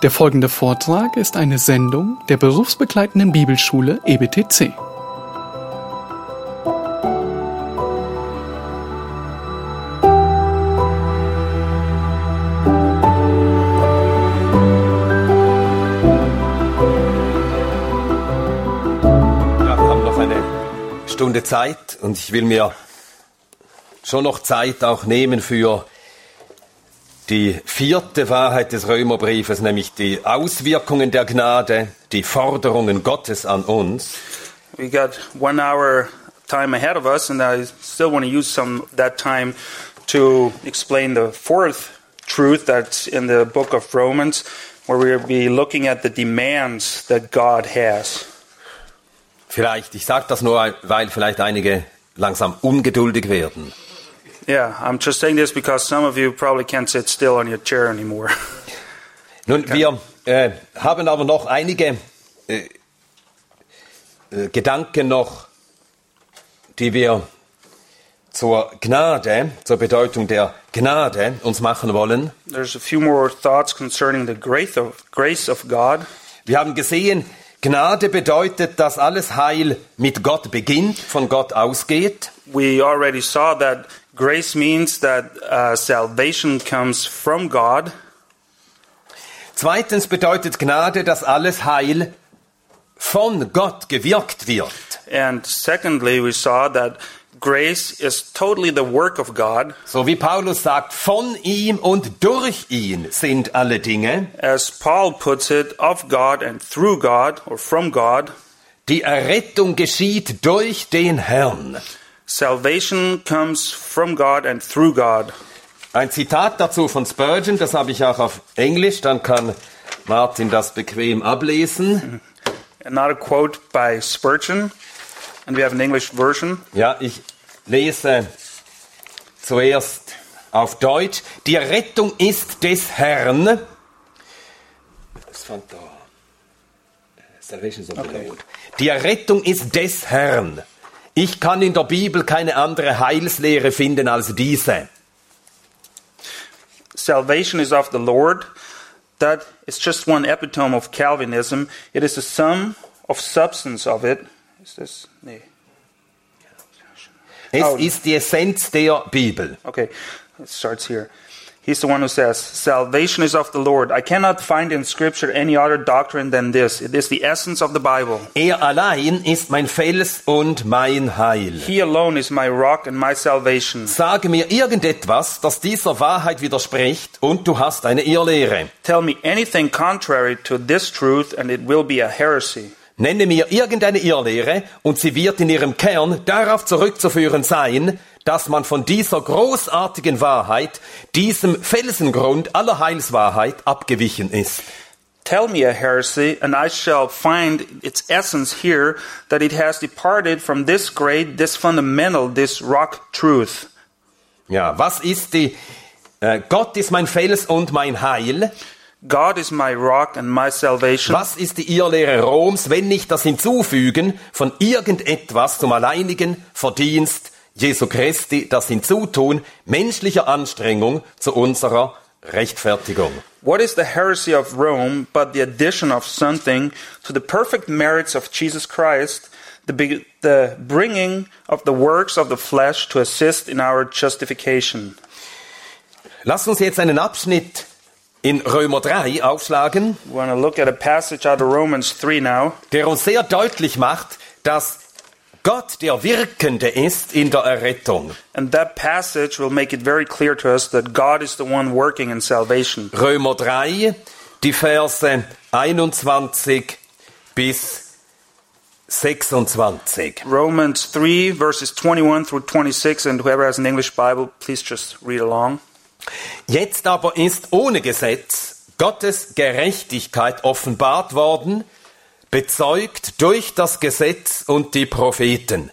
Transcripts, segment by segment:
Der folgende Vortrag ist eine Sendung der berufsbegleitenden Bibelschule EBTC. Wir haben noch eine Stunde Zeit und ich will mir schon noch Zeit auch nehmen für die vierte Wahrheit des Römerbriefes, nämlich die Auswirkungen der Gnade, die Forderungen Gottes an uns. We got one hour time ahead of us, and I still want to use some that time to explain the fourth truth that's in the book of Romans, where we'll be looking at the demands that God has. Vielleicht, ich sage das nur, weil vielleicht einige langsam ungeduldig werden. Yeah, I'm just saying this because some of you probably can't sit still on your chair anymore. Nun, wir äh, haben aber noch einige äh, äh, Gedanken noch, die wir zur Gnade, zur Bedeutung der Gnade uns machen wollen. There's a few more thoughts concerning the grace of, grace of God. Wir haben gesehen, Gnade bedeutet, dass alles Heil mit Gott beginnt, von Gott ausgeht. We already saw that grace means that uh, salvation comes from God. Zweitens bedeutet Gnade, dass alles Heil von Gott gewirkt wird. And secondly, we saw that grace is totally the work of God. So wie Paulus sagt, von ihm und durch ihn sind alle Dinge. As Paul puts it, of God and through God or from God. Die Errettung geschieht durch den Herrn. Salvation comes from God and through God. Ein Zitat dazu von Spurgeon, das habe ich auch auf Englisch, dann kann Martin das bequem ablesen. Another quote by Spurgeon, and we have an English version. Ja, ich lese zuerst auf Deutsch. Die Rettung ist des Herrn. Das fand da. Salvation is of the Lord. Die Errettung ist des Herrn. Ich kann in der Bibel keine andere Heilslehre finden als diese. Salvation is of the Lord. That is just one epitome of Calvinism. It is the sum of substance of it. Is this? Nee. Es Oh. ist die Essenz der Bibel. Okay, it starts here. He's the one who says, Salvation is of the Lord. I cannot find in Scripture any other doctrine than this. It is the essence of the Bible. Er allein ist mein Fels und mein Heil. He alone is my rock and my salvation. Sage mir irgendetwas, das dieser Wahrheit widerspricht, und du hast eine Irrlehre. Tell me anything contrary to this truth, and it will be a heresy. Nenne mir irgendeine Irrlehre, und sie wird in ihrem Kern darauf zurückzuführen sein, dass man von dieser großartigen Wahrheit, diesem Felsengrund aller Heilswahrheit abgewichen ist. Tell me a heresy, and I shall find its essence here that it has departed from this great, this fundamental, this rock truth. Ja, was ist die, äh, Gott ist mein Fels und mein Heil. God is my rock and my salvation. Was ist die Irrlehre Roms, wenn nicht das Hinzufügen von irgendetwas zum alleinigen Verdienst Jesu Christi, das Hinzutun menschlicher Anstrengung zu unserer Rechtfertigung? What is the heresy of Rome but the addition of something to the perfect merits of Jesus Christ, the, the bringing of the works of the flesh to assist in our justification? Lass uns jetzt einen Abschnitt in Römer 3 aufschlagen, We want to look at a passage out of Romans 3 now, der uns sehr deutlich macht, dass Gott der Wirkende ist in der Errettung. and that passage will make it very clear to us that God is the one working in salvation. Römer 3, die Verse 21 bis 26. Romans 3, verses 21 through 26, and whoever has an English Bible, please just read along. Jetzt aber ist ohne Gesetz Gottes Gerechtigkeit offenbart worden, bezeugt durch das Gesetz und die Propheten.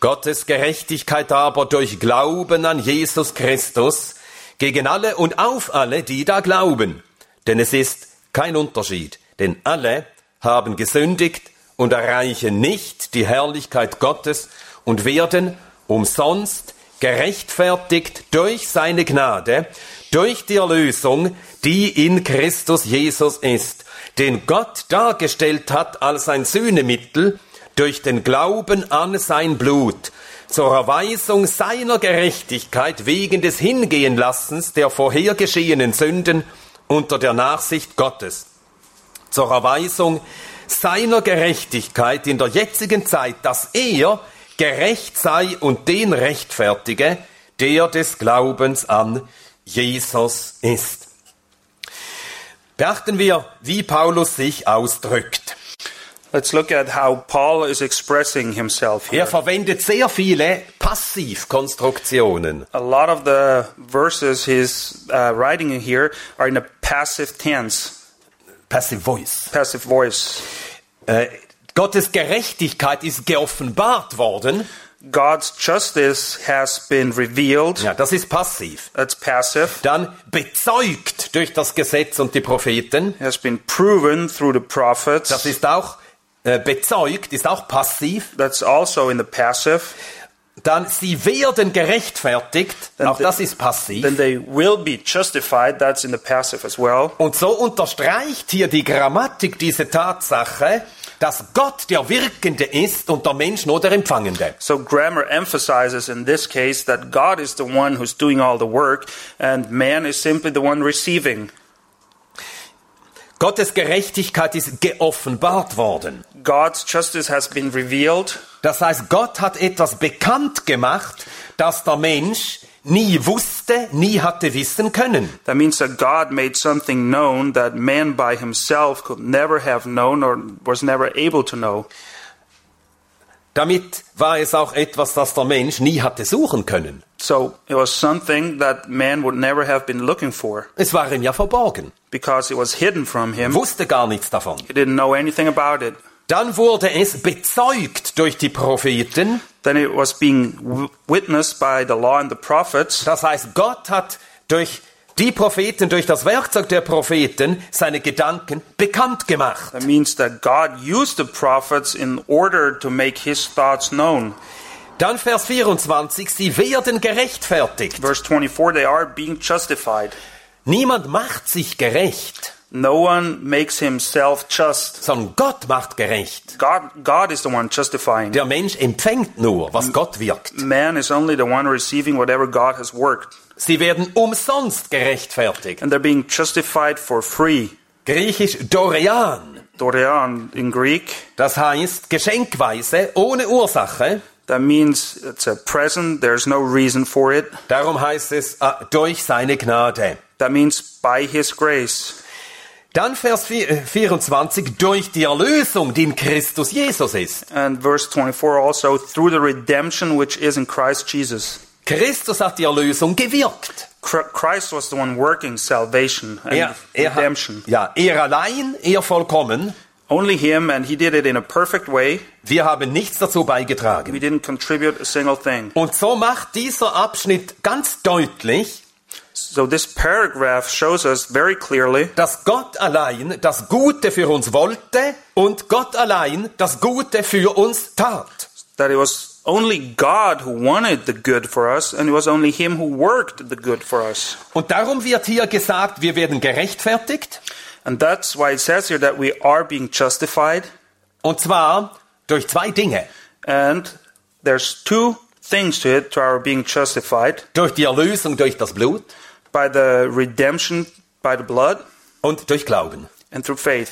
Gottes Gerechtigkeit aber durch Glauben an Jesus Christus gegen alle und auf alle, die da glauben. Denn es ist kein Unterschied, denn alle haben gesündigt und erreichen nicht die Herrlichkeit Gottes und werden umsonst gerechtfertigt durch seine Gnade, durch die Erlösung, die in Christus Jesus ist, den Gott dargestellt hat als ein Sühnemittel durch den Glauben an sein Blut, zur Erweisung seiner Gerechtigkeit wegen des Hingehenlassens der vorhergeschehenen Sünden unter der Nachsicht Gottes, zur Erweisung seiner Gerechtigkeit in der jetzigen Zeit, dass er gerecht sei und den rechtfertige, der des Glaubens an Jesus ist. Beachten wir, wie Paulus sich ausdrückt. Let's look at how Paul is expressing himself here. Er verwendet sehr viele Passivkonstruktionen. A lot of the verses he's uh, writing in here are in a passive tense, Passive Voice. passive voice. Äh, Gottes Gerechtigkeit ist geoffenbart worden. God's justice has been revealed. Ja, das ist passiv. That's passive. Dann bezeugt durch das Gesetz und die Propheten. Has been proven through the prophets. Das ist auch äh, bezeugt, ist auch passiv. That's also in the passive. Dann sie werden gerechtfertigt. Dann Auch the- das ist passiv. Then they will be justified. That's in the passive as well. Und so unterstreicht hier die Grammatik diese Tatsache, dass Gott der Wirkende ist und der Mensch nur der Empfangende. So grammar emphasizes in this case that God is the one who's doing all the work and man is simply the one receiving. Gottes Gerechtigkeit ist geoffenbart worden. God's justice has been revealed. Das heißt, Gott hat etwas bekannt gemacht, das der Mensch nie wusste, nie hatte wissen können. That means that God made something known that man by himself could never have known or was never able to know. Damit war es auch etwas, das der Mensch nie hatte suchen können. So it was something that man would never have been looking for Es war ihm ja verborgen. because it was hidden from him. Wusste gar nichts davon. He didn't know anything about it. Dann wurde es bezeugt durch die Propheten. Then it was being witnessed by the law and the prophets. Das heißt, Gott hat durch die Propheten, durch das Werkzeug der Propheten seine Gedanken bekannt gemacht. That means that God used the prophets in order to make his thoughts known. Dann Vers 24, sie werden gerechtfertigt. Verse 24, they are being justified. Niemand macht sich gerecht, No one makes himself just. sondern Gott macht gerecht. God, God is the one justifying. Der Mensch empfängt nur, was Gott wirkt. Man is only the one receiving whatever God has worked. Sie werden umsonst gerechtfertigt. And they're being justified for free. Griechisch Dorean. Dorean in Greek. Das heißt geschenkweise, ohne Ursache. That means it's a present, there's no reason for it. Darum heißt es äh, durch seine Gnade. That means by his grace. Dann Vers vier- äh, 24, durch die Erlösung, die in Christus Jesus ist. And verse 24 also, through the redemption which is in Christ Jesus. Christus hat die Erlösung gewirkt. Chr- Christ was the one working salvation and Er, er, hat, redemption. ja, er allein, er vollkommen. Only him, and he did it in a perfect way. Wir haben nichts dazu beigetragen. We didn't contribute a single thing. Und so macht dieser Abschnitt ganz deutlich, So this paragraph shows us very clearly dass Gott allein das Gute für uns wollte und Gott allein das Gute für uns tat. that it was only God who wanted the good for us, and it was only him who worked the good for us. Und darum wird hier gesagt, wir werden gerechtfertigt, And that's why it says here that we are being justified. und zwar durch zwei Dinge. And there's two things to it to our being justified Durch die Erlösung durch das Blut by the redemption by the blood und durch Glauben. and through faith.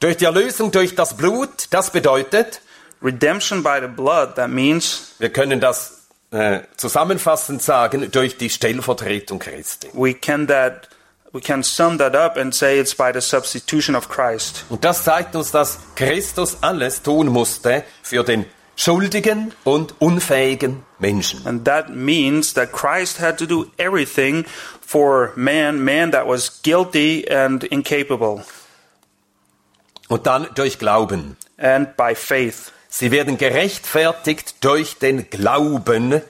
Durch die Erlösung durch das Blut, das bedeutet, Redemption by the blood, that means wir können das äh, zusammenfassend sagen, durch die Stellvertretung Christi. we can that we can sum that up and say it's by the substitution of Christ. Und das zeigt uns, dass Christus alles tun musste für den schuldigen und unfähigen Menschen. And that means that Christ had to do everything for man, man that was guilty and incapable, Und dann durch Glauben. and by faith. Sie werden gerechtfertigt durch den Glauben.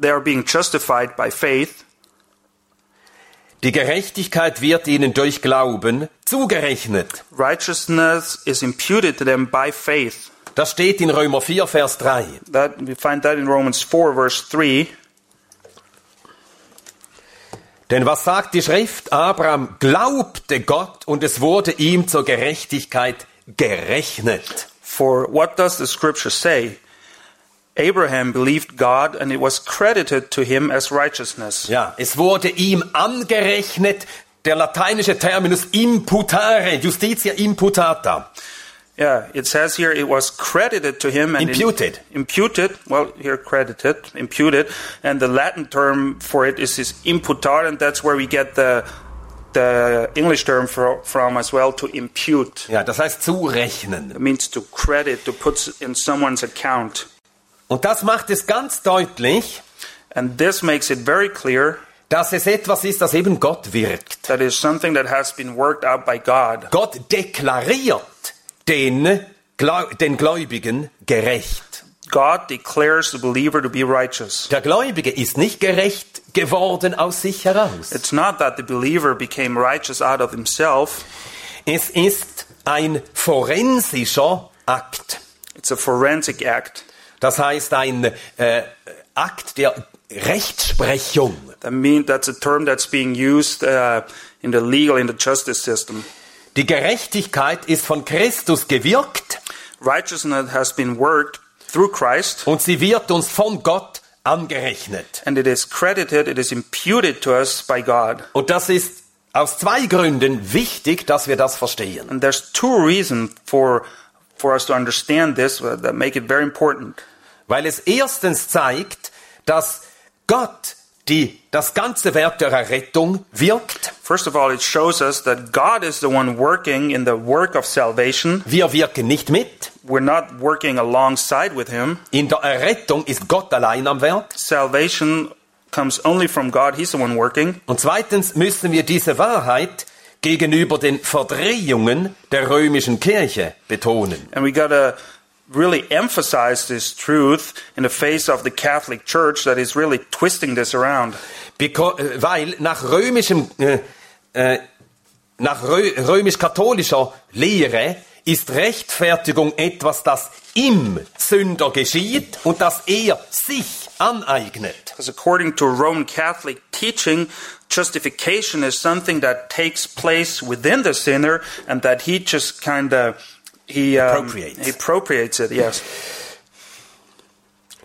They are being justified by faith. Die Gerechtigkeit wird ihnen durch Glauben zugerechnet. Righteousness is imputed to them by faith. Das steht in Römer 4, Vers 3. That we find that in Romans 4 verse 3. Denn was sagt die Schrift? Abraham glaubte Gott und es wurde ihm zur Gerechtigkeit gerechnet. For what does the scripture say? Abraham believed God and it was credited to him as righteousness. Ja, es wurde ihm angerechnet, der lateinische Terminus imputare, justitia imputata. Yeah, it says here it was credited to him and Imputed. imputed. Well, here credited, imputed, and the Latin term for it is is imputar, and that's where we get the the English term for, from as well to impute. Ja, das heißt zurechnen. It means to credit, to put in someone's account, Und das macht es ganz deutlich, and this makes it very clear dass es etwas ist, das eben Gott wirkt. that is something that has been worked out by God. Gott deklariert den, den Gläubigen gerecht. God declares the believer to be righteous. Der Gläubige ist nicht gerecht geworden aus sich heraus. It's not that the believer became righteous out of himself. Es ist ein forensischer Akt. It's a forensic act. Das heißt ein äh, Akt der Rechtsprechung. That mean that's a term that's being used uh, in the legal, in the justice system. Die Gerechtigkeit ist von Christus gewirkt Righteousness has been worked through Christ, und sie wird uns von Gott angerechnet. and it is credited, it is imputed to us by God. Und das ist aus zwei Gründen wichtig, dass wir das verstehen. And there's two reasons for for us to understand this uh, that make it very important. Weil es erstens zeigt, dass Gott die, das ganze Werk der Errettung wirkt. First of all, it shows us that God is the one working in the work of salvation. Wir wirken nicht mit. We're not working alongside with Him. In der Errettung ist Gott allein am Werk. Salvation comes only from God. He's the one working. Und zweitens müssen wir diese Wahrheit gegenüber den Verdrehungen der römischen Kirche betonen. And we got to really emphasize this truth in the face of the Catholic Church that is really twisting this around. Beko äh, weil nach römischem, äh, äh, nach rö römisch-katholischer Lehre ist Rechtfertigung etwas, das im Sünder geschieht und das er sich aneignet. Because according to Roman Catholic teaching, justification is something that takes place within the sinner and that he just kind of he um, Appropriates. he appropriates it. Yes.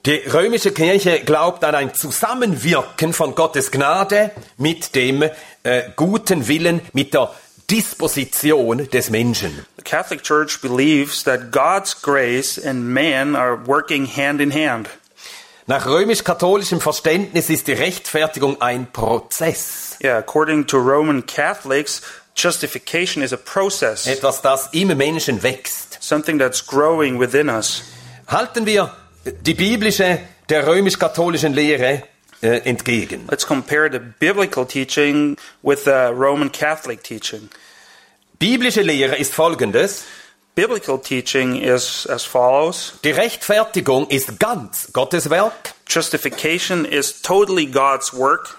Die römische Kirche glaubt an ein Zusammenwirken von Gottes Gnade mit dem äh, guten Willen, mit der Disposition des Menschen. The Catholic Church believes that God's grace and man are working hand in hand. Nach römisch-katholischem Verständnis ist die Rechtfertigung ein Prozess. Yeah, according to Roman Catholics, justification is a process, Etwas, das im Menschen wächst. something that's growing within us. Halten wir die biblische der römisch-katholischen Lehre äh, entgegen. Let's compare the biblical teaching with the Roman Catholic teaching. Biblische Lehre ist folgendes. Biblical teaching is as follows Die Rechtfertigung ist ganz Gottes Werk. Justification is totally God's work.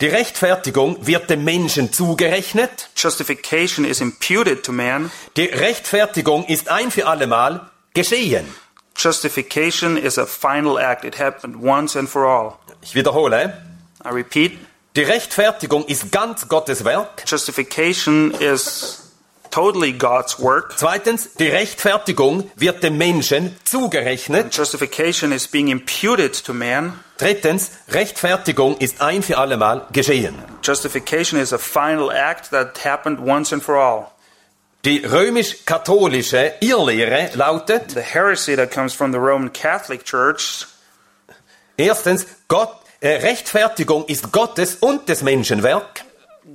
Die Rechtfertigung wird dem Menschen zugerechnet. Justification is imputed to man. Die Rechtfertigung ist ein für allemal geschehen. Justification is a final act. It happened once and for all. Ich wiederhole. I repeat, Die Rechtfertigung ist ganz Gottes Werk. justification is totally God's work. Zweitens, die Rechtfertigung wird dem Menschen zugerechnet. Justification is being imputed to man. Drittens, Rechtfertigung ist ein für allemal geschehen. Justification is a final act that happened once and for all. Die römisch-katholische Irrlehre lautet, The heresy that comes from the Roman Catholic Church erstens, Gott, äh, Rechtfertigung ist Gottes und des Menschen Werk.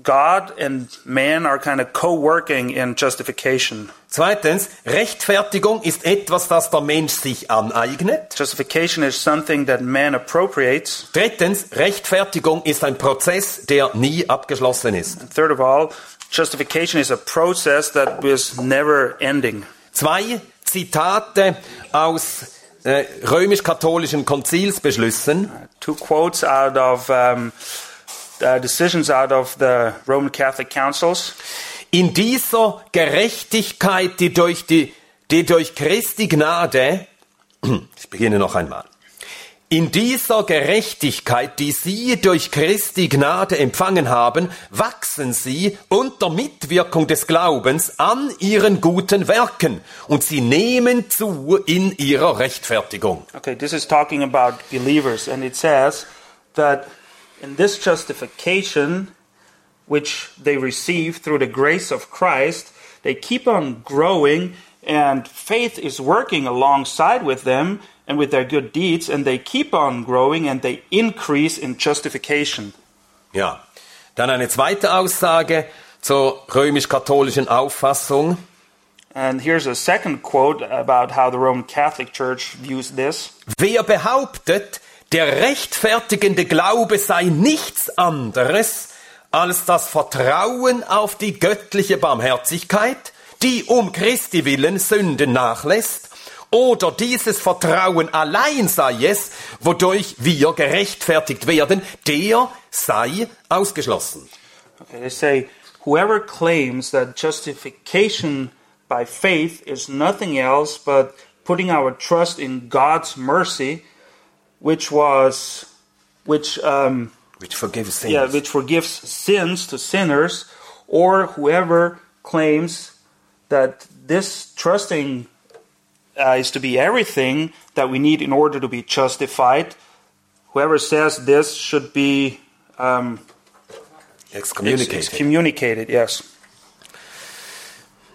God and man are kind of co-working in justification. Zweitens, Rechtfertigung ist etwas, das der Mensch sich aneignet. Justification is something that man appropriates. Drittens, Rechtfertigung ist ein Prozess, der nie abgeschlossen ist. And third of all, justification is a process that is never ending. Zwei Zitate aus äh, römisch-katholischen Konzilsbeschlüssen. Two quotes out of um, uh, decisions out of the Roman Catholic councils. In dieser Gerechtigkeit, die durch, die, die durch Christi Gnade, ich beginne noch einmal, In dieser Gerechtigkeit, die sie durch Christi Gnade empfangen haben, wachsen sie unter Mitwirkung des Glaubens an ihren guten Werken und sie nehmen zu in ihrer Rechtfertigung. Okay, this is talking about believers, and it says that in this justification, which they receive through the grace of Christ, they keep on growing, and faith is working alongside with them and with their good deeds, and they keep on growing and they increase in justification. Ja. Dann eine zweite Aussage zur römisch-katholischen Auffassung. And here's a second quote about how the Roman Catholic Church views this. Wer behauptet, der rechtfertigende Glaube sei nichts anderes als das Vertrauen auf die göttliche Barmherzigkeit, die um Christi willen Sünden nachlässt, oder dieses Vertrauen allein sei es, wodurch wir gerechtfertigt werden, der sei ausgeschlossen. Okay, they say, whoever claims that justification by faith is nothing else but putting our trust in God's mercy, which was, which, um, Which forgives sins. yeah, which forgives sins to sinners, or whoever claims that this trusting uh, is to be everything that we need in order to be justified, whoever says this should be um, Excommunicated. excommunicated. Yes.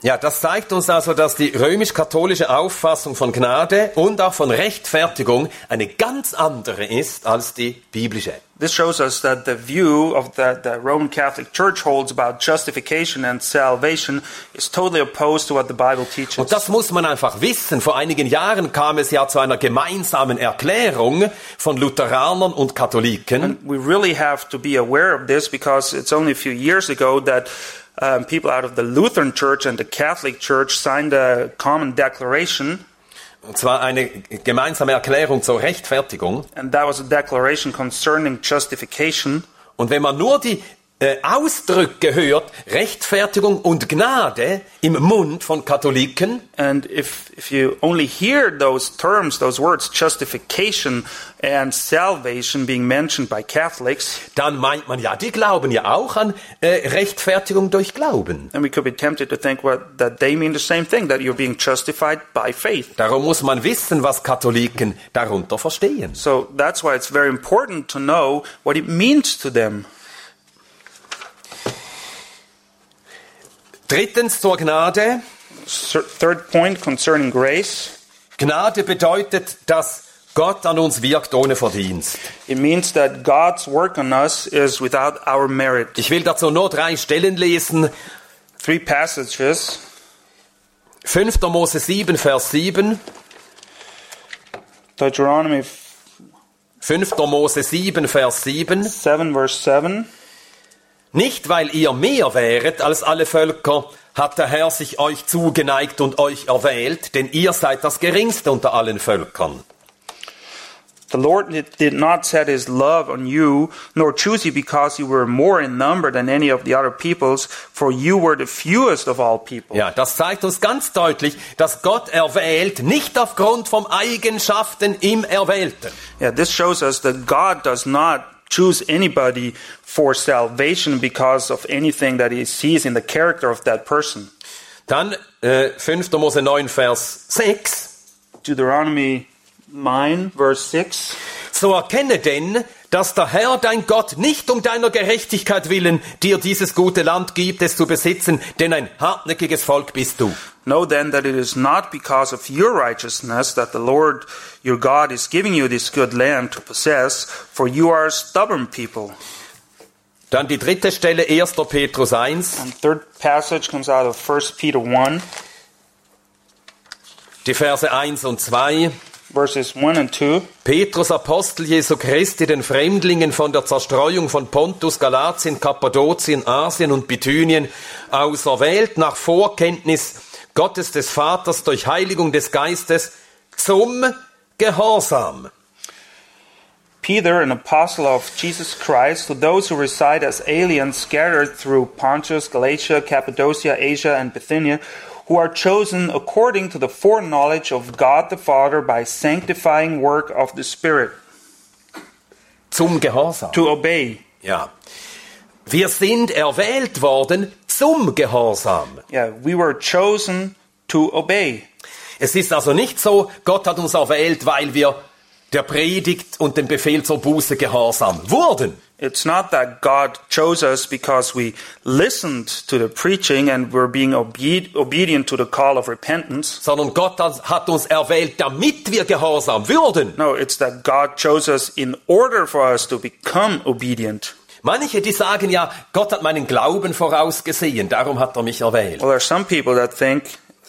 Ja, das zeigt uns also, dass die römisch-katholische Auffassung von Gnade und auch von Rechtfertigung eine ganz andere ist als die biblische. This shows us that the view of that the Roman Catholic Church holds about justification and salvation is totally opposed to what the Bible teaches. Und das muss man einfach wissen. Vor einigen Jahren kam es ja zu einer gemeinsamen Erklärung von Lutheranern und Katholiken. we really have to be aware of this because it's only a few years ago that um, people out of the Lutheran Church and the Catholic Church signed a common declaration, Und zwar eine gemeinsame Erklärung zur Rechtfertigung. and that was a declaration concerning justification. Und wenn man nur die äh, Ausdrücke hört, Rechtfertigung und Gnade im Mund von Katholiken, And if, if you only hear those terms, those words, justification and salvation being mentioned by Catholics, dann meint man ja, die glauben ja auch an äh, Rechtfertigung durch Glauben. then we could be tempted to think what, that they mean the same thing, that you're being justified by faith. Darum muss man wissen, was Katholiken darunter verstehen. So that's why it's very important to know what it means to them. Drittens zur Gnade. Third point concerning grace. Gnade bedeutet, dass Gott an uns wirkt ohne Verdienst. It means that God's work on us is without our merit. Ich will dazu nur drei Stellen lesen. Three passages 5. Mose 7, Vers 7. Deuteronomy 5. Mose 7, Vers 7. 7, verse 7. Nicht weil ihr mehr wäret als alle Völker, hat der Herr sich euch zugeneigt und euch erwählt, denn ihr seid das geringste unter allen Völkern. The Lord did not set his love on you, nor choose you because you were more in number than any of the other peoples, for you were the fewest of all people. Ja, das zeigt uns ganz deutlich, dass Gott erwählt, nicht aufgrund von Eigenschaften im Erwählten. Yeah, this shows us that God does not choose anybody for salvation because of anything that he sees in the character of that person. Dann äh, 5. Mose 9, Vers 6. Deuteronomy 9, verse 6. So erkenne denn, dass der Herr dein Gott nicht um deiner Gerechtigkeit willen dir dieses gute Land gibt, es zu besitzen, denn ein hartnäckiges Volk bist du. Know then that it is not because of your righteousness that the Lord your God is giving you this good land to possess, for you are a stubborn people. Dann die dritte Stelle, 1. Petrus 1, And third passage comes out of 1 Peter 1, die Verse 1 und 2. verses 1 and 2. Petrus, Apostel Jesu Christi, den Fremdlingen von der Zerstreuung von Pontus, Galatien, Kappadokien, Asien und Bithynien, auserwählt nach Vorkenntnis Gottes des Vaters durch Heiligung des Geistes zum Gehorsam. Peter, an apostle of Jesus Christ, to those who reside as aliens scattered through Pontus, Galatia, Cappadocia, Asia, and Bithynia, who are chosen according to the foreknowledge of God the Father by sanctifying work of the Spirit. zum Gehorsam. to obey. Ja. Wir sind erwählt worden zum Gehorsam. Yeah, we were chosen to obey. Es ist also nicht so, Gott hat uns erwählt, weil wir der Predigt und dem Befehl zur Buße gehorsam wurden. It's not that God chose us because we listened to the preaching and were being obe- obedient to the call of repentance. sondern Gott hat uns erwählt, damit wir gehorsam würden. No, it's that God chose us in order for us to become obedient. Manche, die sagen ja, Gott hat meinen Glauben vorausgesehen, darum hat er mich erwählt. Well, there are some people that think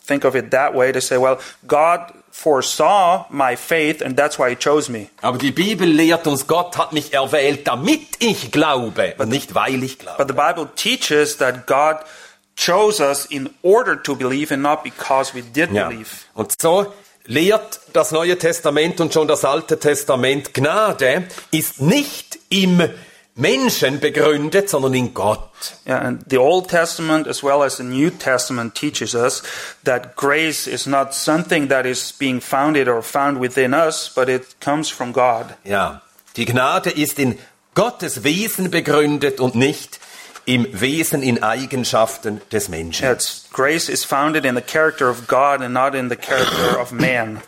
think of it that way. They say, "Well, God foresaw my faith, and that's why He chose me." Aber die Bibel lehrt uns, Gott hat mich erwählt, damit ich glaube und nicht weil ich glaube. But the Bible teaches that God chose us in order to believe, and not because we did Ja. believe. Und so lehrt das Neue Testament und schon das Alte Testament, Gnade ist nicht im Menschen begründet, sondern in Gott. Yeah, and the Old Testament as well as the New Testament teaches us that grace is not something that is being founded or found within us, but it comes from God. Ja, die Gnade ist in Gottes Wesen begründet und nicht im Wesen, in Eigenschaften des Menschen. It's, grace is founded in the character of God and not in the character of man.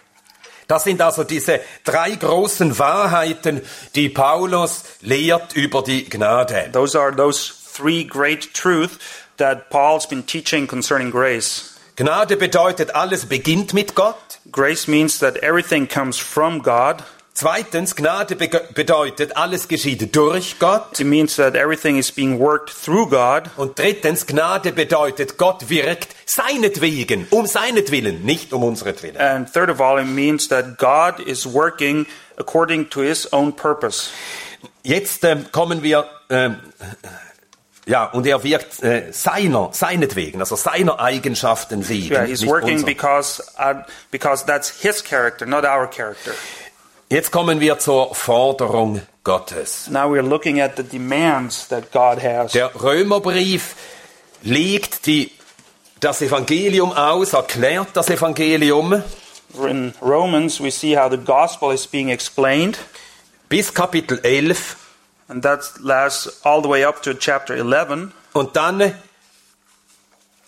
Das sind also diese drei großen Wahrheiten, die Paulus lehrt über die Gnade. Those are those three great truths that Paul's been teaching concerning grace. Gnade bedeutet, alles beginnt mit Gott. Grace means that everything comes from God. Zweitens, Gnade bedeutet, alles geschieht durch Gott. It means that everything is being worked through God. Und drittens, Gnade bedeutet, Gott wirkt seinetwegen, um seinetwillen, nicht um unseretwillen. And third of all, it means that God is working according to his own purpose. Jetzt ähm, kommen wir, ähm, ja, und er wirkt äh, seiner, seinetwegen, also seiner Eigenschaften wegen. Yeah, he's working unserer. because uh, because that's his character, not our character. Jetzt kommen wir zur Forderung Gottes. Now we're looking at the demands that God has. Der Römerbrief legt die, das Evangelium aus, erklärt das Evangelium In Romans, we see how the gospel is being explained, bis Kapitel 11 and that lasts all the way up to chapter 11. und dann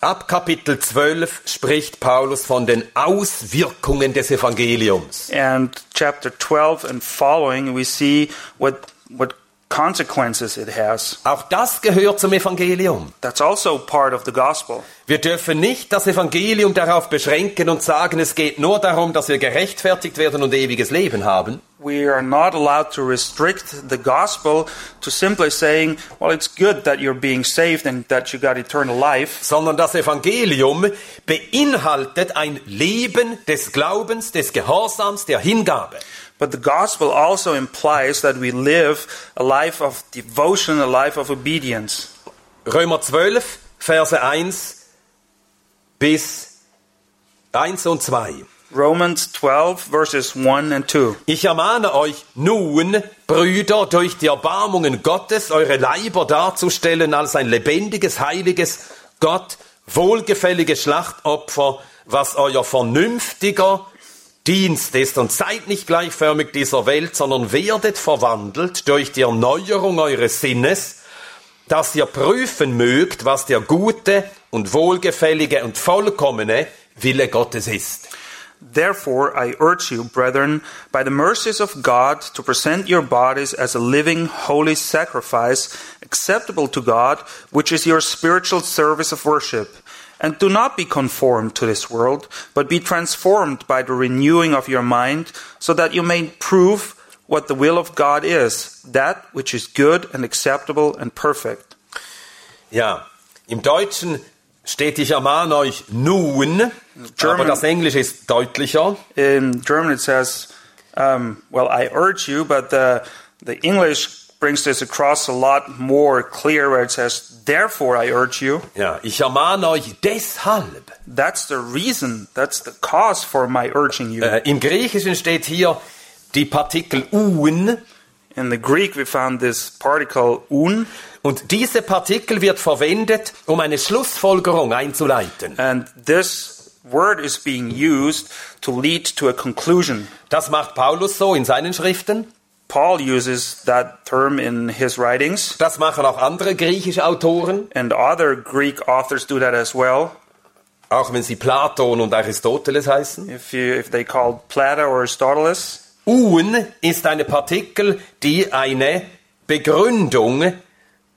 ab Kapitel 12 spricht Paulus von den Auswirkungen des Evangeliums. And chapter 12 and following, we see what what consequences it has. Auch das gehört zum Evangelium. That's also part of the gospel. Wir dürfen nicht das Evangelium darauf beschränken und sagen, es geht nur darum, dass wir gerechtfertigt werden und ewiges Leben haben, We are not allowed to restrict the gospel to simply saying, well, it's good that you're being saved and that you got eternal life. sondern das Evangelium beinhaltet ein Leben des Glaubens, des Gehorsams, der Hingabe. But the gospel also implies that we live a life of devotion, a life of obedience. Römer 12, Verse 1 bis 1 und 2. Romans 12, verses 1 and 2. Ich ermahne euch nun, Brüder, durch die Erbarmungen Gottes eure Leiber darzustellen als ein lebendiges, heiliges, Gott wohlgefälliges Schlachtopfer, was euer vernünftiger Dienst ist. Und seid nicht gleichförmig dieser Welt, sondern werdet verwandelt durch die Erneuerung eures Sinnes, dass ihr prüfen mögt, was der gute und wohlgefällige und vollkommene Wille Gottes ist. Therefore, I urge you, brethren, by the mercies of God, to present your bodies as a living, holy sacrifice, acceptable to God, which is your spiritual service of worship. And do not be conformed to this world, but be transformed by the renewing of your mind, so that you may prove what the will of God is, that which is good and acceptable and perfect. Ja, im Deutschen steht, ich ermahne euch nun, aber German- das Englische ist deutlicher. In German, it says, um, well, I urge you, but the, the English brings this across a lot more clear where it says, therefore I urge you. Ja, ich ermahne euch deshalb. That's the reason, that's the cause for my urging you. Äh, Im Griechischen steht hier die Partikel un In the Greek, we found this particle un, und diese Partikel wird verwendet, um eine Schlussfolgerung einzuleiten. and this word is being used to lead to a conclusion. Das macht Paulus so in seinen Schriften. Paul uses that term in his writings, Das machen auch andere griechische Autoren, and other Greek authors do that as well. auch wenn sie Platon und Aristoteles heißen. If you if they called Plato or Aristoteles, Un ist eine Partikel, die eine Begründung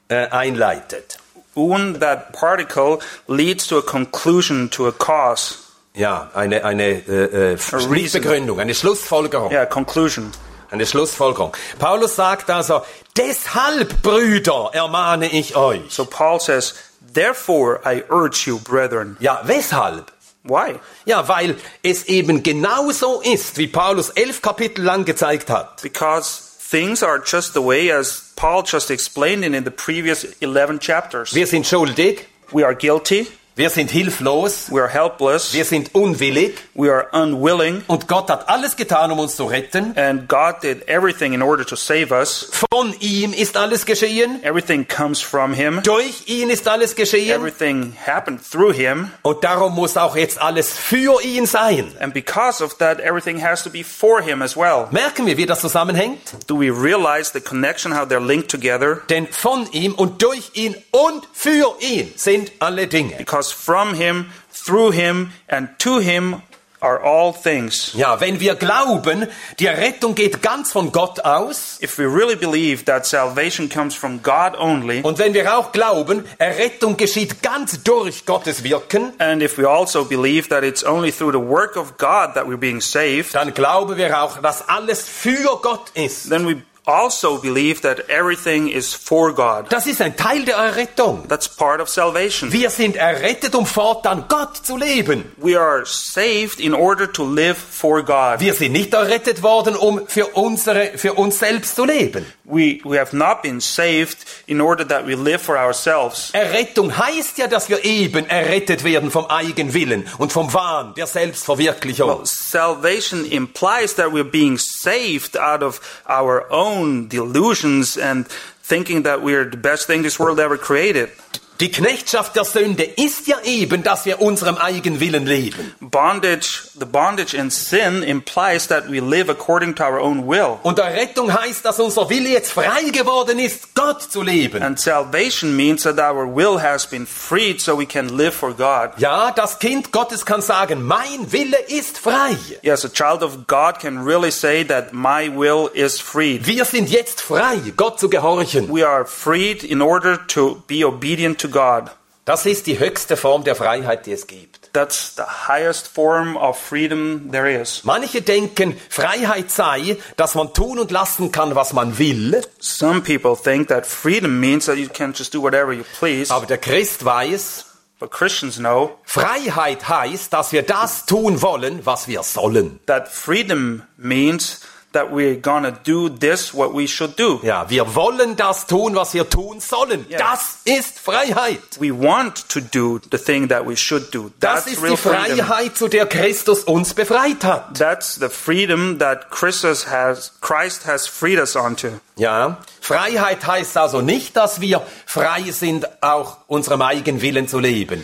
äh, einleitet. un that particle leads to a conclusion to a cause. Ja, eine, eine äh, äh. Begründung, eine Schlussfolgerung. Yeah, conclusion. Eine Schlussfolgerung. Paulus sagt also, deshalb, Brüder, ermahne ich euch. So Paul says, "Therefore I urge you, brethren." Ja, weshalb? Why? Ja, weil es eben genauso ist, wie Paulus elf Kapitel lang gezeigt hat. Because things are just the way as Paul just explained in the previous 11 chapters. Wir sind schuldig, We are guilty, wir sind hilflos, we are helpless, wir sind unwillig we are unwilling, und Gott hat alles getan, um uns zu retten. and God did everything in order to save us. Von ihm ist alles geschehen, Everything comes from Him. durch ihn ist alles geschehen Everything happened through Him. und darum muss auch jetzt alles für ihn sein. And because of that, everything has to be for Him as well. Merken wir, wie das zusammenhängt? Do we realize the connection, how they're linked together? Denn von ihm und durch ihn und für ihn sind alle Dinge. Because from Him, through Him, and to Him are all things. Ja, wenn wir glauben, die Rettung geht ganz von Gott aus, If we really believe that salvation comes from God only, und wenn wir auch glauben, Errettung geschieht ganz durch Gottes Wirken, and if we also believe that it's only through the work of God that we're being saved, dann glauben wir auch, dass alles für Gott ist. then we also believe that everything is for God. Das ist ein Teil der Errettung. That's part of salvation. Wir sind errettet, um fortan Gott zu leben. We are saved in order to live for God. Wir sind nicht errettet worden, um für, unsere, für uns selbst zu leben. We, we have not been saved in order that we live for ourselves. Errettung heißt ja, dass wir eben errettet werden vom Eigenwillen und vom Wahn der Selbstverwirklichung. Salvation implies that we're being saved out of our own delusions and thinking that we're the best thing this world ever created. Die Knechtschaft der Sünde ist ja eben, dass wir unserem Eigenwillen leben. Bondage, the bondage in sin implies that we live according to our own will. Und Errettung heißt, dass unser Wille jetzt frei geworden ist, Gott zu leben. And salvation means that our will has been freed so we can live for God. Ja, das Kind Gottes kann sagen, mein Wille ist frei. Yes, a child of God can really say that my will is freed. Wir sind jetzt frei, Gott zu gehorchen. We are freed in order to be obedient to God. Das ist die höchste Form der Freiheit, die es gibt. That's the highest form of freedom there is. Manche denken, Freiheit sei, dass man tun und lassen kann, was man will. Some people think that freedom means that you can just do whatever you please. Aber der Christ weiß, But Christians know Freiheit heißt, dass wir das tun wollen, was wir sollen. that freedom means that we're gonna do this, what we should do. Ja, wir wollen das tun, was wir tun sollen. Ja. Das ist Freiheit. We want to do the thing that we should do. Das That's ist real die freedom. Freiheit, zu der Christus uns befreit hat. That's the freedom that Christus has, Christ has freed us onto. Ja, Freiheit heißt also nicht, dass wir frei sind, auch unserem Eigenwillen zu leben.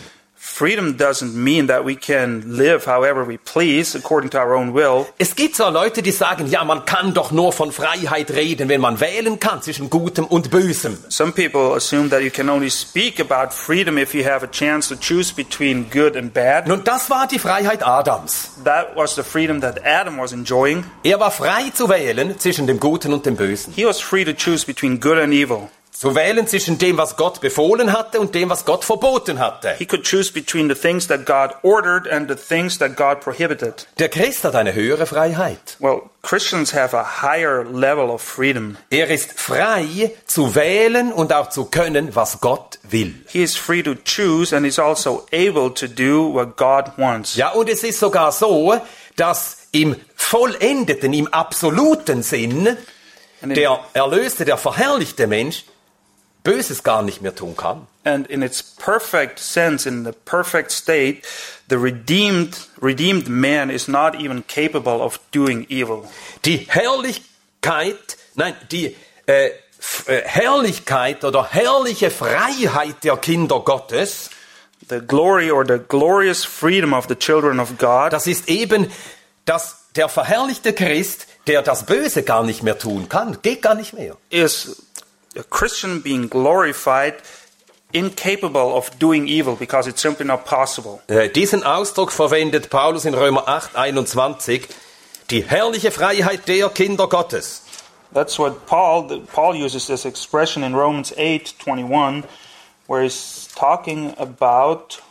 Freedom doesn't mean that we can live however we please according to our own will. Es gibt zwar Leute, die sagen, ja, man kann doch nur von Freiheit reden, wenn man wählen kann zwischen Gutem und Bösem. Some people assume that you can only speak about freedom if you have a chance to choose between good and bad. Nun, das war die Freiheit Adams. That was the freedom that Adam was enjoying. Er war frei zu wählen zwischen dem Guten und dem Bösen. He was free to choose between good and evil. Zu wählen zwischen dem, was Gott befohlen hatte und dem, was Gott verboten hatte. He could choose between the things that God ordered and the things that God prohibited. Der Christ hat eine höhere Freiheit. Well, Christians have a higher level of freedom. Er ist frei zu wählen und auch zu können, was Gott will. He is free to choose and is also able to do what God wants. Ja, und es ist sogar so, dass im vollendeten, im absoluten Sinn der erlöste, der verherrlichte Mensch Böses gar nicht mehr tun kann. and in its perfect sense, in the perfect state, the redeemed, redeemed man is not even capable of doing evil. Die Herrlichkeit, nein, die äh, äh, Herrlichkeit oder herrliche Freiheit der Kinder Gottes, The glory or the glorious freedom of the children of God das ist eben, dass der verherrlichte Christ, der das Böse gar nicht mehr tun kann, geht gar nicht mehr. is a Christian being glorified, incapable of doing evil because it's simply not possible. Äh, Diesen Ausdruck verwendet Paulus in Römer 8, 21, die herrliche Freiheit der Kinder Gottes. That's what Paul Paul uses this expression in Romans 8:21 where he's talking about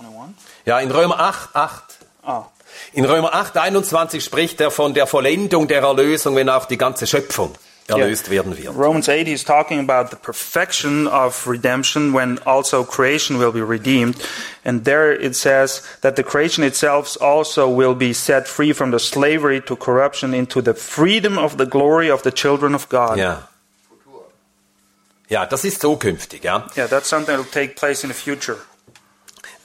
8:21. Ja, in Römer 8, 8. Oh. In Römer 8, 21 spricht er von der Vollendung der Erlösung, wenn auch die ganze Schöpfung erlöst werden wird. Romans 8 he's talking about the perfection of redemption when also creation will be redeemed and there it says that the creation itself also will be set free from the slavery to corruption into the freedom of the glory of the children of God. Ja. Ja, das ist zukünftig, ja. Yeah, that's something that will take place in the future.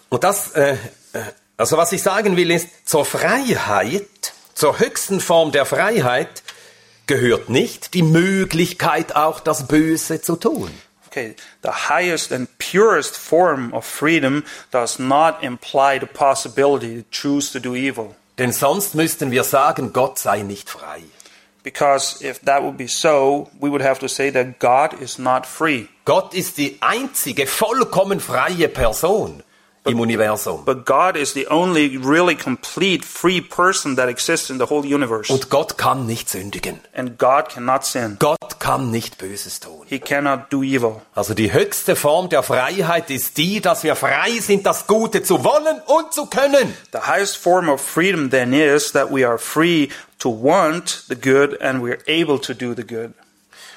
Und das, äh, äh, also was ich sagen will, ist, zur Freiheit, zur höchsten Form der Freiheit gehört nicht die Möglichkeit, auch das Böse zu tun. Okay, the highest and purest form of freedom does not imply the possibility to choose to do evil. Denn sonst müssten wir sagen, Gott sei nicht frei. Because if that would be so, we would have to say that God is not free. Gott ist die einzige vollkommen freie Person im Universum. But God is the only really complete free person that exists in the whole universe. Und Gott kann nicht sündigen. And God cannot sin. Gott kann nicht Böses tun. He cannot do evil. Also die höchste Form der Freiheit ist die, dass wir frei sind, das Gute zu wollen und zu können. The highest form of freedom then is that we are free to want the good and we're able to do the good.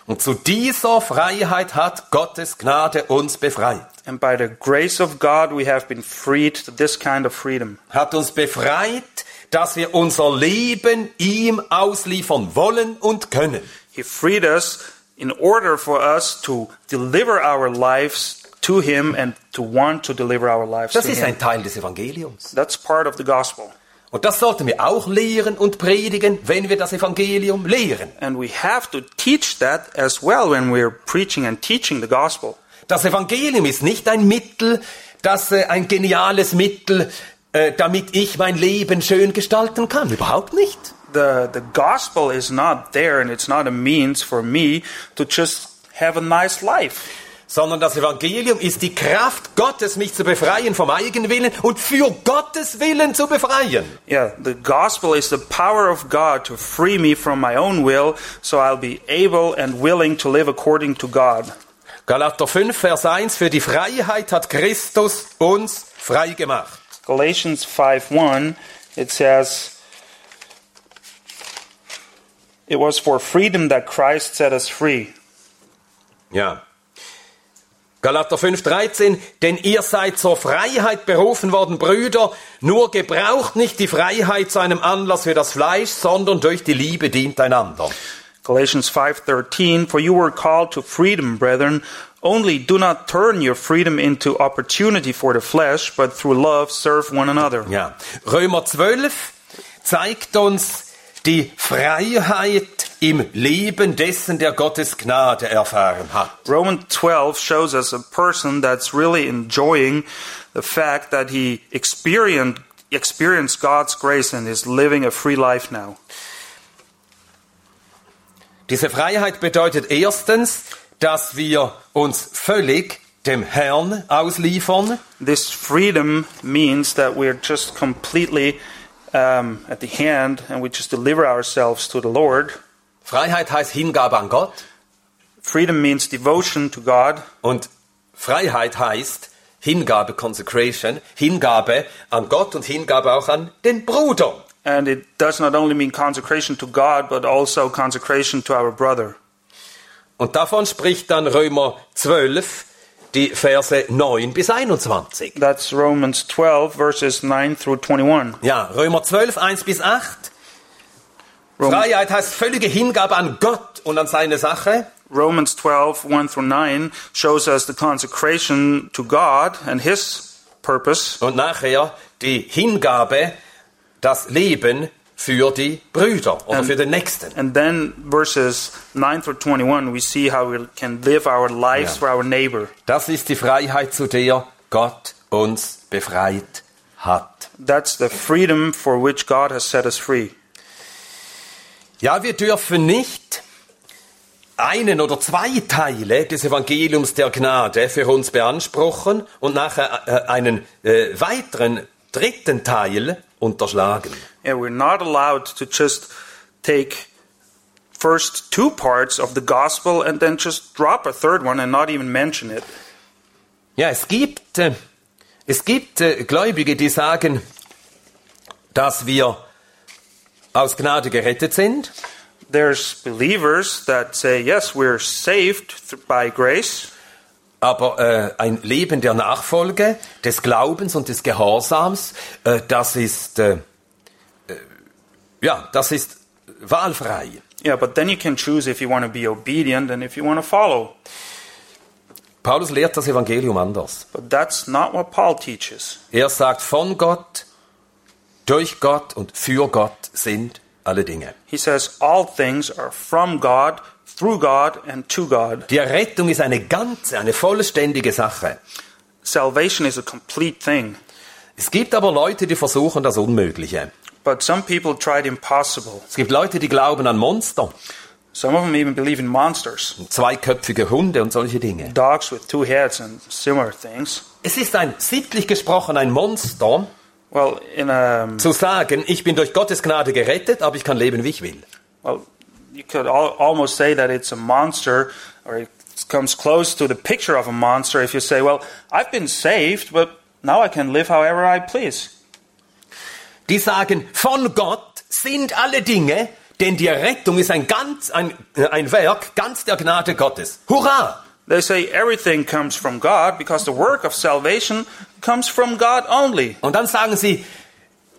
Und zu dieser Freiheit hat Gottes Gnade uns befreit. And by the grace of God, we have been freed to this kind of freedom. Hat uns befreit, dass wir unser Leben ihm ausliefern wollen und können. He freed us in order for us to deliver our lives to Him and to want to deliver our lives Das to ist Him. ein Teil des Evangeliums. That's part of the gospel. Und das sollten wir auch lehren und predigen, wenn wir das Evangelium lehren. And we have to teach that as well when we're preaching and teaching the gospel. Das Evangelium ist nicht ein Mittel, das äh, ein geniales Mittel, äh, damit ich mein Leben schön gestalten kann. Überhaupt nicht. The, the gospel is not there and it's not a means for me to just have a nice life. Sondern das Evangelium ist die Kraft Gottes, mich zu befreien vom Eigenwillen und für Gottes Willen zu befreien. Yeah, the gospel is the power of God to free me from my own will so I'll be able and willing to live according to God. Galater 5, Vers 1, für die Freiheit hat Christus uns frei gemacht. Galatians 5:1 it says It was for freedom that Christ set us free. Ja. Galater 5, 13, denn ihr seid zur Freiheit berufen worden, Brüder, nur gebraucht nicht die Freiheit zu einem Anlass für das Fleisch, sondern durch die Liebe dient einander. Galatians 5:13 For you were called to freedom, brethren, only do not turn your freedom into opportunity for the flesh, but through love serve one another. Ja. Römer 12 zeigt uns die Freiheit im Leben dessen, der Gottes Gnade erfahren hat. Romans 12 shows us a person that's really enjoying the fact that he experienced experienced God's grace and is living a free life now. Diese Freiheit bedeutet erstens, dass wir uns völlig dem Herrn ausliefern. This freedom means that we're just completely um, at the hand and we just deliver ourselves to the Lord. Freiheit heißt Hingabe an Gott Freedom means devotion to God, und Freiheit heißt Hingabe, Consecration, Hingabe an Gott und Hingabe auch an den Bruder. And it does not only mean consecration to God, but also consecration to our brother. Und davon spricht dann Römer 12, die Verse 9 bis 21. That's Romans 12, verses 9 through 21. Ja, Römer 12, 1 bis 8. Rom- Freiheit heißt völlige Hingabe an Gott und an seine Sache. Romans 12, 1 through 9 shows us the consecration to God and His purpose, Und nachher die Hingabe, das Leben für die Brüder oder Ähm, für den Nächsten. and then verses 9 through 21, we see how we can live our lives Ja. for our neighbor. Das ist die Freiheit, zu der Gott uns befreit hat. That's the freedom for which God has set us free. Ja, wir dürfen nicht einen oder zwei Teile des Evangeliums der Gnade für uns beanspruchen und nachher äh, einen äh, weiteren dritten Teil unterschlagen. Yeah, we're not allowed to just take first two parts of the gospel and then just drop a third one and not even mention it. Ja, es gibt, äh, es gibt äh, Gläubige, die sagen, dass wir aus Gnade gerettet sind. There's believers that say, yes, we're saved by grace, Aber äh, ein Leben der Nachfolge, des Glaubens und des Gehorsams, äh, das ist äh, äh, ja, das ist wahlfrei. yeah, but then you can choose if you want to be obedient and if you want to follow. Paulus lehrt das Evangelium anders. But that's not what Paul teaches. Er sagt, von Gott, durch Gott und für Gott sind alle Dinge. He says, all things are from God, through God, and to God. Die Errettung ist eine ganze, eine vollständige Sache. Salvation is a complete thing. Es gibt aber Leute, die versuchen das Unmögliche. But some people tried impossible. Es gibt Leute, die glauben an Monster, Some of them even believe in monsters, zweiköpfige Hunde und solche Dinge. dogs with two heads, and similar things. Es ist ein, sittlich gesprochen, ein Monster, Well, in a zu sagen, ich bin durch Gottes Gnade gerettet, aber ich kann leben, wie ich will. well, you could al- almost say that it's a monster, or it comes close to the picture of a monster if you say, "Well, I've been saved, but now I can live however I please." Die sagen, von Gott sind alle Dinge, denn die Errettung ist ein ganz, ein, ein Werk ganz der Gnade Gottes. Hurra! They say everything comes from God because the work of salvation comes from God only. Und dann sagen sie,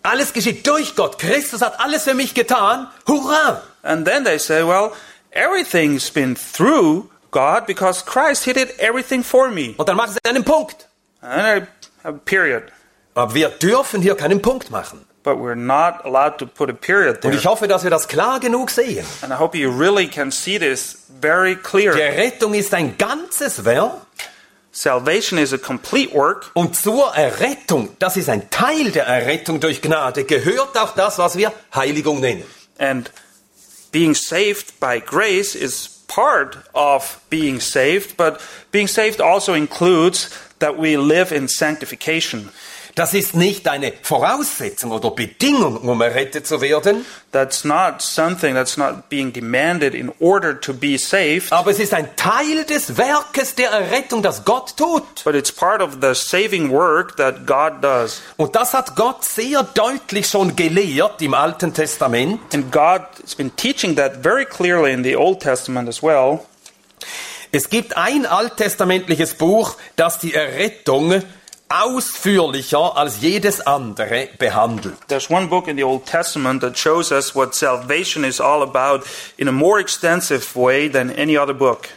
alles geschieht durch Gott. Christus hat alles für mich getan. Hurra! And then they say, well, everything's been through God because Christ he did everything for me. Und dann machen sie einen Punkt. And have a period. Aber wir dürfen hier keinen Punkt machen. But we're not allowed to put a period Und there. ich hoffe, dass wir das klar genug sehen. And I hope you really can see this very clear. Die Errettung ist ein ganzes Werk. Salvation is a complete work. Und zur Errettung, das ist ein Teil der Errettung durch Gnade, gehört auch das, was wir Heiligung nennen. And being saved by grace is part of being saved, but being saved also includes that we live in sanctification. Das ist nicht eine Voraussetzung oder Bedingung, um errettet zu werden, That's not something that's not being demanded in order to be saved, aber es ist ein Teil des Werkes der Errettung, das Gott tut. but it's part of the saving work that God does. Und das hat Gott sehr deutlich schon gelehrt im Alten Testament. And God has been teaching that very clearly in the Old Testament as well. Es gibt ein alttestamentliches Buch, das die Errettung ausführlicher als jedes andere behandelt. There's one book in the Old Testament that shows us what salvation is all about in a more extensive way than any other book,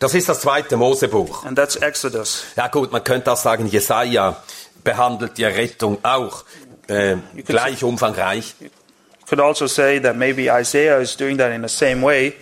Das ist das zweite Mosebuch. and that's Exodus. Ja gut, man könnte auch sagen, Jesaja behandelt die Errettung auch äh, gleich umfangreich. Could also say that maybe Isaiah is doing that in the same way.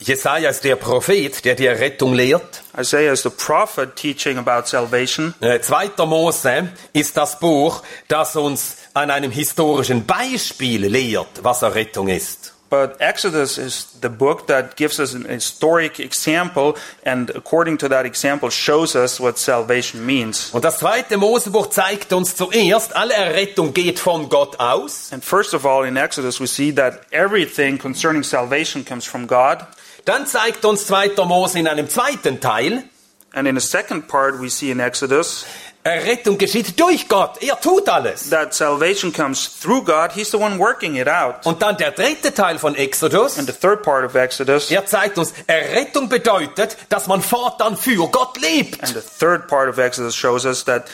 Äh, Jesaja ist der Prophet, der die Errettung lehrt. Isaiah is the prophet teaching about salvation. Äh, Zweiter Mose ist das Buch, das uns an einem historischen Beispiel lehrt, was Errettung ist. But Exodus is the book that gives us an historic example, and according to that example, shows us what salvation means. Und das zweite Mosebuch zeigt uns zuerst, alle Errettung geht von Gott aus. And first of all, in Exodus, we see that everything concerning salvation comes from God. Dann zeigt uns zweiter Mose in einem zweiten Teil, And in the second part, we see in Exodus Errettung geschieht durch Gott. Er tut alles. that salvation comes through God. He's the one working it out. Und dann der dritte Teil von Exodus. And the third part of Exodus, Er zeigt uns, Errettung bedeutet, dass man fortan für Gott lebt. and the third part of Exodus shows us that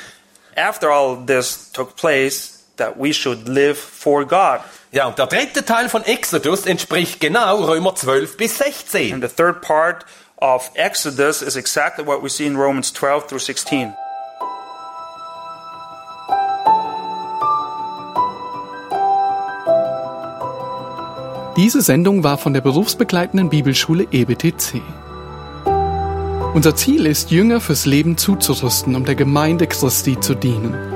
after all this took place, that we should live for God. Ja, und der dritte Teil von Exodus entspricht genau Römer 12 bis 16. And the third part of Exodus is exactly what we see in Romans 12 through 16. Diese Sendung war von der berufsbegleitenden Bibelschule EBTC. Unser Ziel ist, Jünger fürs Leben zuzurüsten, um der Gemeinde Christi zu dienen.